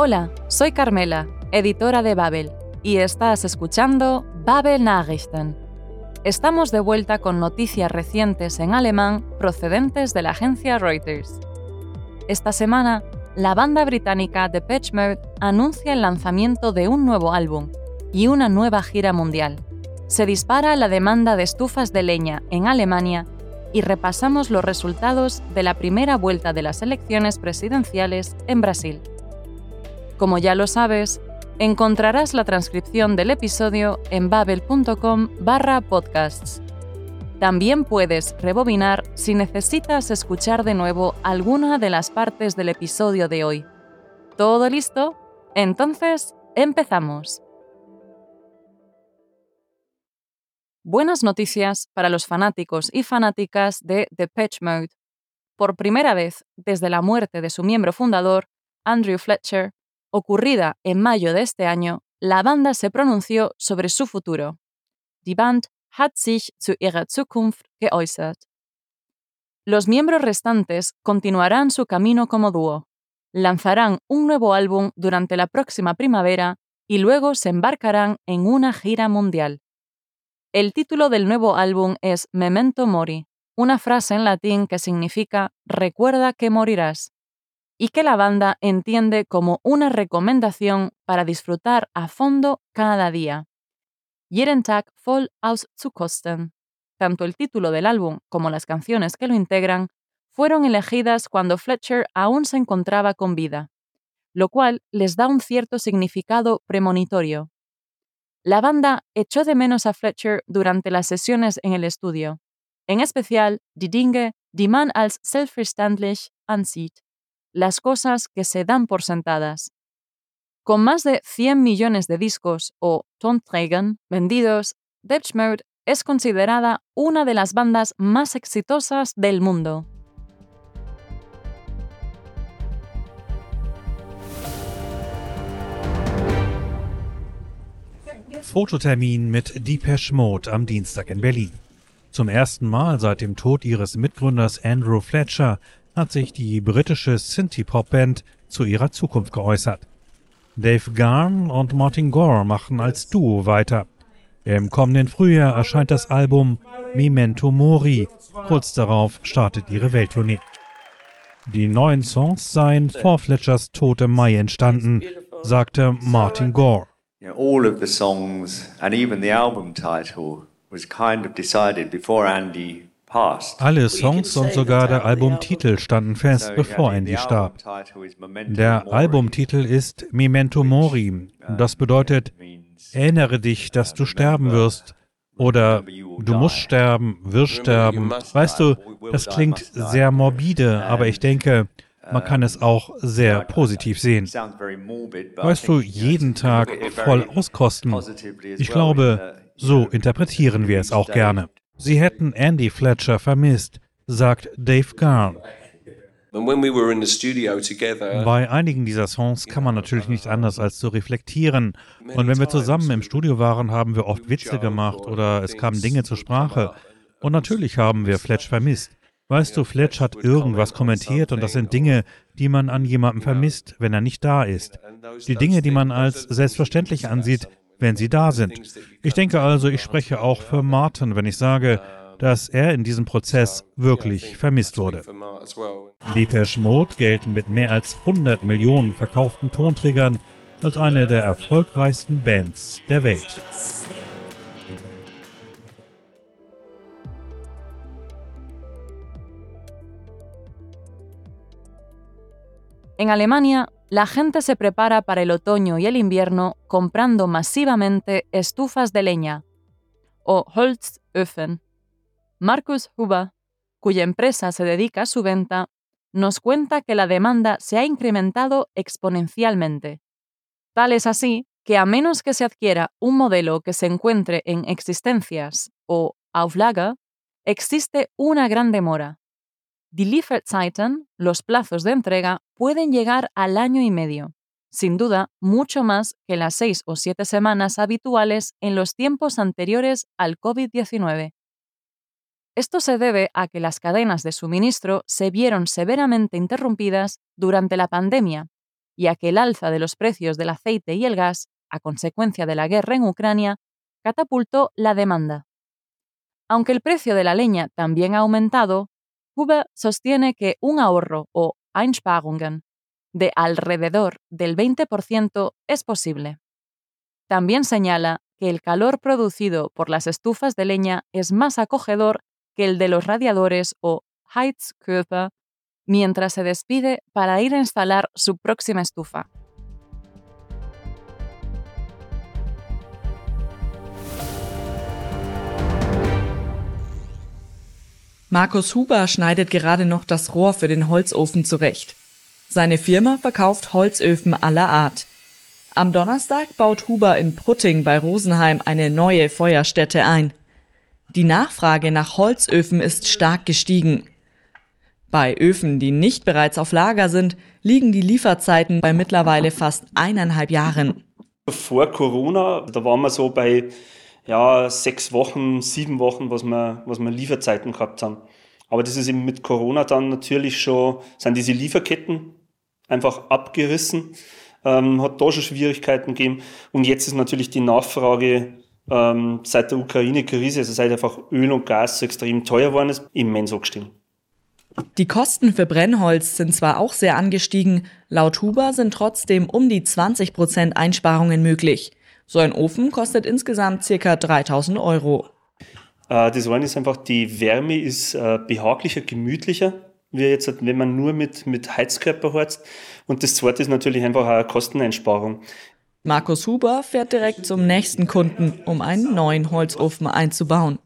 Hola, soy Carmela, editora de Babel, y estás escuchando Babel Nachrichten. Estamos de vuelta con noticias recientes en alemán procedentes de la agencia Reuters. Esta semana, la banda británica Depeche Mode anuncia el lanzamiento de un nuevo álbum y una nueva gira mundial. Se dispara la demanda de estufas de leña en Alemania y repasamos los resultados de la primera vuelta de las elecciones presidenciales en Brasil. Como ya lo sabes, encontrarás la transcripción del episodio en babel.com barra podcasts. También puedes rebobinar si necesitas escuchar de nuevo alguna de las partes del episodio de hoy. ¿Todo listo? Entonces, empezamos. Buenas noticias para los fanáticos y fanáticas de Depeche Mode. Por primera vez desde la muerte de su miembro fundador, Andrew Fletcher, ocurrida en mayo de este año, la banda se pronunció sobre su futuro. Die Band hat sich zu ihrer Zukunft geäußert. Los miembros restantes continuarán su camino como dúo. Lanzarán un nuevo álbum durante la próxima primavera y luego se embarcarán en una gira mundial. El título del nuevo álbum es Memento Mori, una frase en latín que significa Recuerda que morirás y que la banda entiende como una recomendación para disfrutar a fondo cada día. Jeden Tag voll auszukosten. Tanto el título del álbum como las canciones que lo integran fueron elegidas cuando Fletcher aún se encontraba con vida, lo cual les da un cierto significado premonitorio. La banda echó de menos a Fletcher durante las sesiones en el estudio, en especial Die Dinge, die man als selbstverständlich ansieht las cosas que se dan por sentadas. Con más de 100 millones de discos o Tonträgen vendidos, Depeche Mode es considerada una de las bandas más exitosas del mundo. Fototermin mit Depeche Mode am Dienstag in Berlin. Zum ersten Mal seit dem Tod ihres Mitgründers Andrew Fletcher hat sich die britische Synthie-Pop-Band zu ihrer Zukunft geäußert. Dave Garn und Martin Gore machen als Duo weiter. Im kommenden Frühjahr erscheint das Album Memento Mori. Kurz darauf startet ihre Welttournee. Die neuen Songs seien vor Fletchers Tod im Mai entstanden, sagte Martin Gore. All of the songs and even the album title was kind of decided before Andy alle Songs und sogar der Albumtitel standen fest, bevor Andy starb. Der Albumtitel ist Memento Mori. Das bedeutet, erinnere dich, dass du sterben wirst. Oder du musst sterben, wirst sterben. Weißt du, das klingt sehr morbide, aber ich denke, man kann es auch sehr positiv sehen. Weißt du, jeden Tag voll auskosten. Ich glaube, so interpretieren wir es auch gerne. Sie hätten Andy Fletcher vermisst, sagt Dave Garn. Bei einigen dieser Songs kann man natürlich nicht anders als zu reflektieren. Und wenn wir zusammen im Studio waren, haben wir oft Witze gemacht oder es kamen Dinge zur Sprache. Und natürlich haben wir Fletch vermisst. Weißt du, Fletch hat irgendwas kommentiert und das sind Dinge, die man an jemandem vermisst, wenn er nicht da ist. Die Dinge, die man als selbstverständlich ansieht, wenn sie da sind. Ich denke also, ich spreche auch für Martin, wenn ich sage, dass er in diesem Prozess wirklich vermisst wurde. Depeche Mode gelten mit mehr als 100 Millionen verkauften Tonträgern als eine der erfolgreichsten Bands der Welt. En Alemania, la gente se prepara para el otoño y el invierno comprando masivamente estufas de leña o Holzöfen. Markus Huber, cuya empresa se dedica a su venta, nos cuenta que la demanda se ha incrementado exponencialmente. Tal es así que a menos que se adquiera un modelo que se encuentre en existencias o Auflage, existe una gran demora. Lieferzeiten, los plazos de entrega, pueden llegar al año y medio, sin duda mucho más que las seis o siete semanas habituales en los tiempos anteriores al COVID-19. Esto se debe a que las cadenas de suministro se vieron severamente interrumpidas durante la pandemia y a que el alza de los precios del aceite y el gas, a consecuencia de la guerra en Ucrania, catapultó la demanda. Aunque el precio de la leña también ha aumentado, Huber sostiene que un ahorro o Einsparungen de alrededor del 20% es posible. También señala que el calor producido por las estufas de leña es más acogedor que el de los radiadores o Heizkörper mientras se despide para ir a instalar su próxima estufa. Markus Huber schneidet gerade noch das Rohr für den Holzofen zurecht. Seine Firma verkauft Holzöfen aller Art. Am Donnerstag baut Huber in Prutting bei Rosenheim eine neue Feuerstätte ein. Die Nachfrage nach Holzöfen ist stark gestiegen. Bei Öfen, die nicht bereits auf Lager sind, liegen die Lieferzeiten bei mittlerweile fast eineinhalb Jahren. Vor Corona, da waren wir so bei ja, sechs Wochen, sieben Wochen, was wir, was wir Lieferzeiten gehabt haben. Aber das ist eben mit Corona dann natürlich schon, sind diese Lieferketten einfach abgerissen, ähm, hat da schon Schwierigkeiten gegeben. Und jetzt ist natürlich die Nachfrage ähm, seit der Ukraine-Krise, also seit einfach Öl und Gas so extrem teuer geworden ist, immens angestiegen. Die Kosten für Brennholz sind zwar auch sehr angestiegen, laut Huber sind trotzdem um die 20 Prozent Einsparungen möglich. So ein Ofen kostet insgesamt ca. 3000 Euro. Äh, das eine ist einfach, die Wärme ist äh, behaglicher, gemütlicher, wie jetzt, wenn man nur mit, mit Heizkörper heizt. Und das zweite ist natürlich einfach eine Kosteneinsparung. Markus Huber fährt direkt zum nächsten Kunden, um einen neuen Holzofen einzubauen.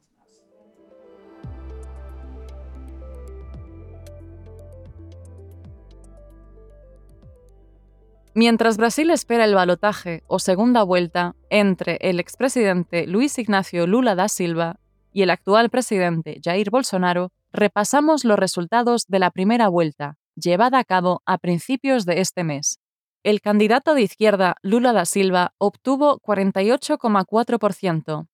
Mientras Brasil espera el balotaje o segunda vuelta entre el expresidente Luis Ignacio Lula da Silva y el actual presidente Jair Bolsonaro, repasamos los resultados de la primera vuelta, llevada a cabo a principios de este mes. El candidato de izquierda Lula da Silva obtuvo 48,4%,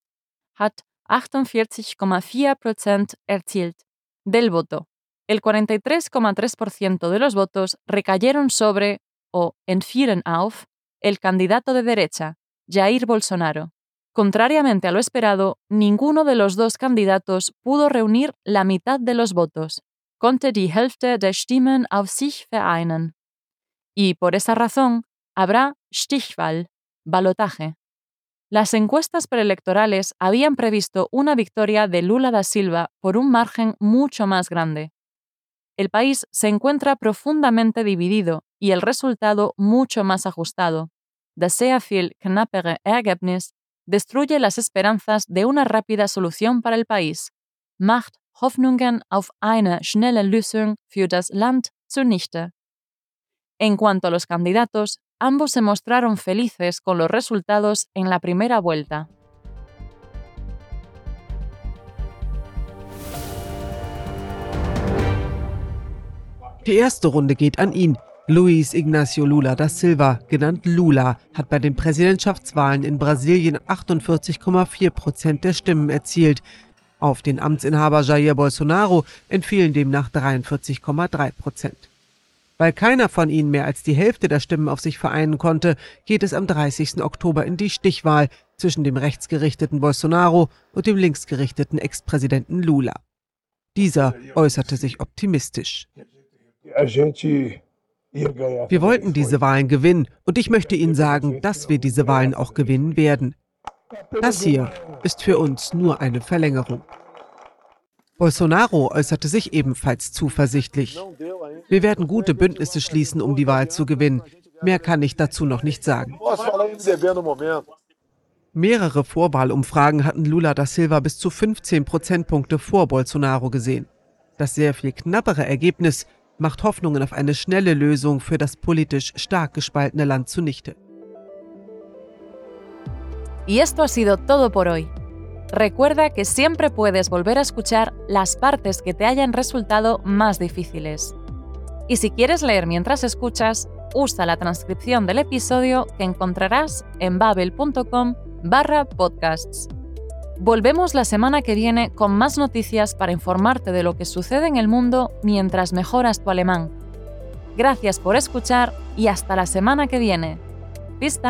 hat 48,4% erzielt, del voto. El 43,3% de los votos recayeron sobre o entfielen auf el candidato de derecha, Jair Bolsonaro. Contrariamente a lo esperado, ninguno de los dos candidatos pudo reunir la mitad de los votos, konnte die Hälfte der Stimmen auf sich vereinen. Y por esa razón, habrá Stichwahl, balotaje. Las encuestas preelectorales habían previsto una victoria de Lula da Silva por un margen mucho más grande. El país se encuentra profundamente dividido y el resultado mucho más ajustado. Das sehr viel knappere Ergebnis destruye las esperanzas de una rápida solución para el país. Macht Hoffnungen auf eine schnelle Lösung für das Land zunichte. En cuanto a los candidatos, ambos se mostraron felices con los resultados en la primera vuelta. Die erste Runde geht an ihn. Luis Ignacio Lula da Silva, genannt Lula, hat bei den Präsidentschaftswahlen in Brasilien 48,4 Prozent der Stimmen erzielt. Auf den Amtsinhaber Jair Bolsonaro entfielen demnach 43,3 Prozent. Weil keiner von ihnen mehr als die Hälfte der Stimmen auf sich vereinen konnte, geht es am 30. Oktober in die Stichwahl zwischen dem rechtsgerichteten Bolsonaro und dem linksgerichteten Ex-Präsidenten Lula. Dieser äußerte sich optimistisch. Wir wollten diese Wahlen gewinnen und ich möchte Ihnen sagen, dass wir diese Wahlen auch gewinnen werden. Das hier ist für uns nur eine Verlängerung. Bolsonaro äußerte sich ebenfalls zuversichtlich. Wir werden gute Bündnisse schließen, um die Wahl zu gewinnen. Mehr kann ich dazu noch nicht sagen. Mehrere Vorwahlumfragen hatten Lula da Silva bis zu 15 Prozentpunkte vor Bolsonaro gesehen. Das sehr viel knappere Ergebnis macht Hoffnungen auf eine schnelle Lösung für das politisch stark gespaltene Land zunichte. Y esto ha sido todo por hoy. Recuerda que siempre puedes volver a escuchar las partes que te hayan resultado más difíciles. Y si quieres leer mientras escuchas, usa la transcripción del episodio que encontrarás en babel.com barra podcasts. Volvemos la semana que viene con más noticias para informarte de lo que sucede en el mundo mientras mejoras tu alemán. Gracias por escuchar y hasta la semana que viene. Bis!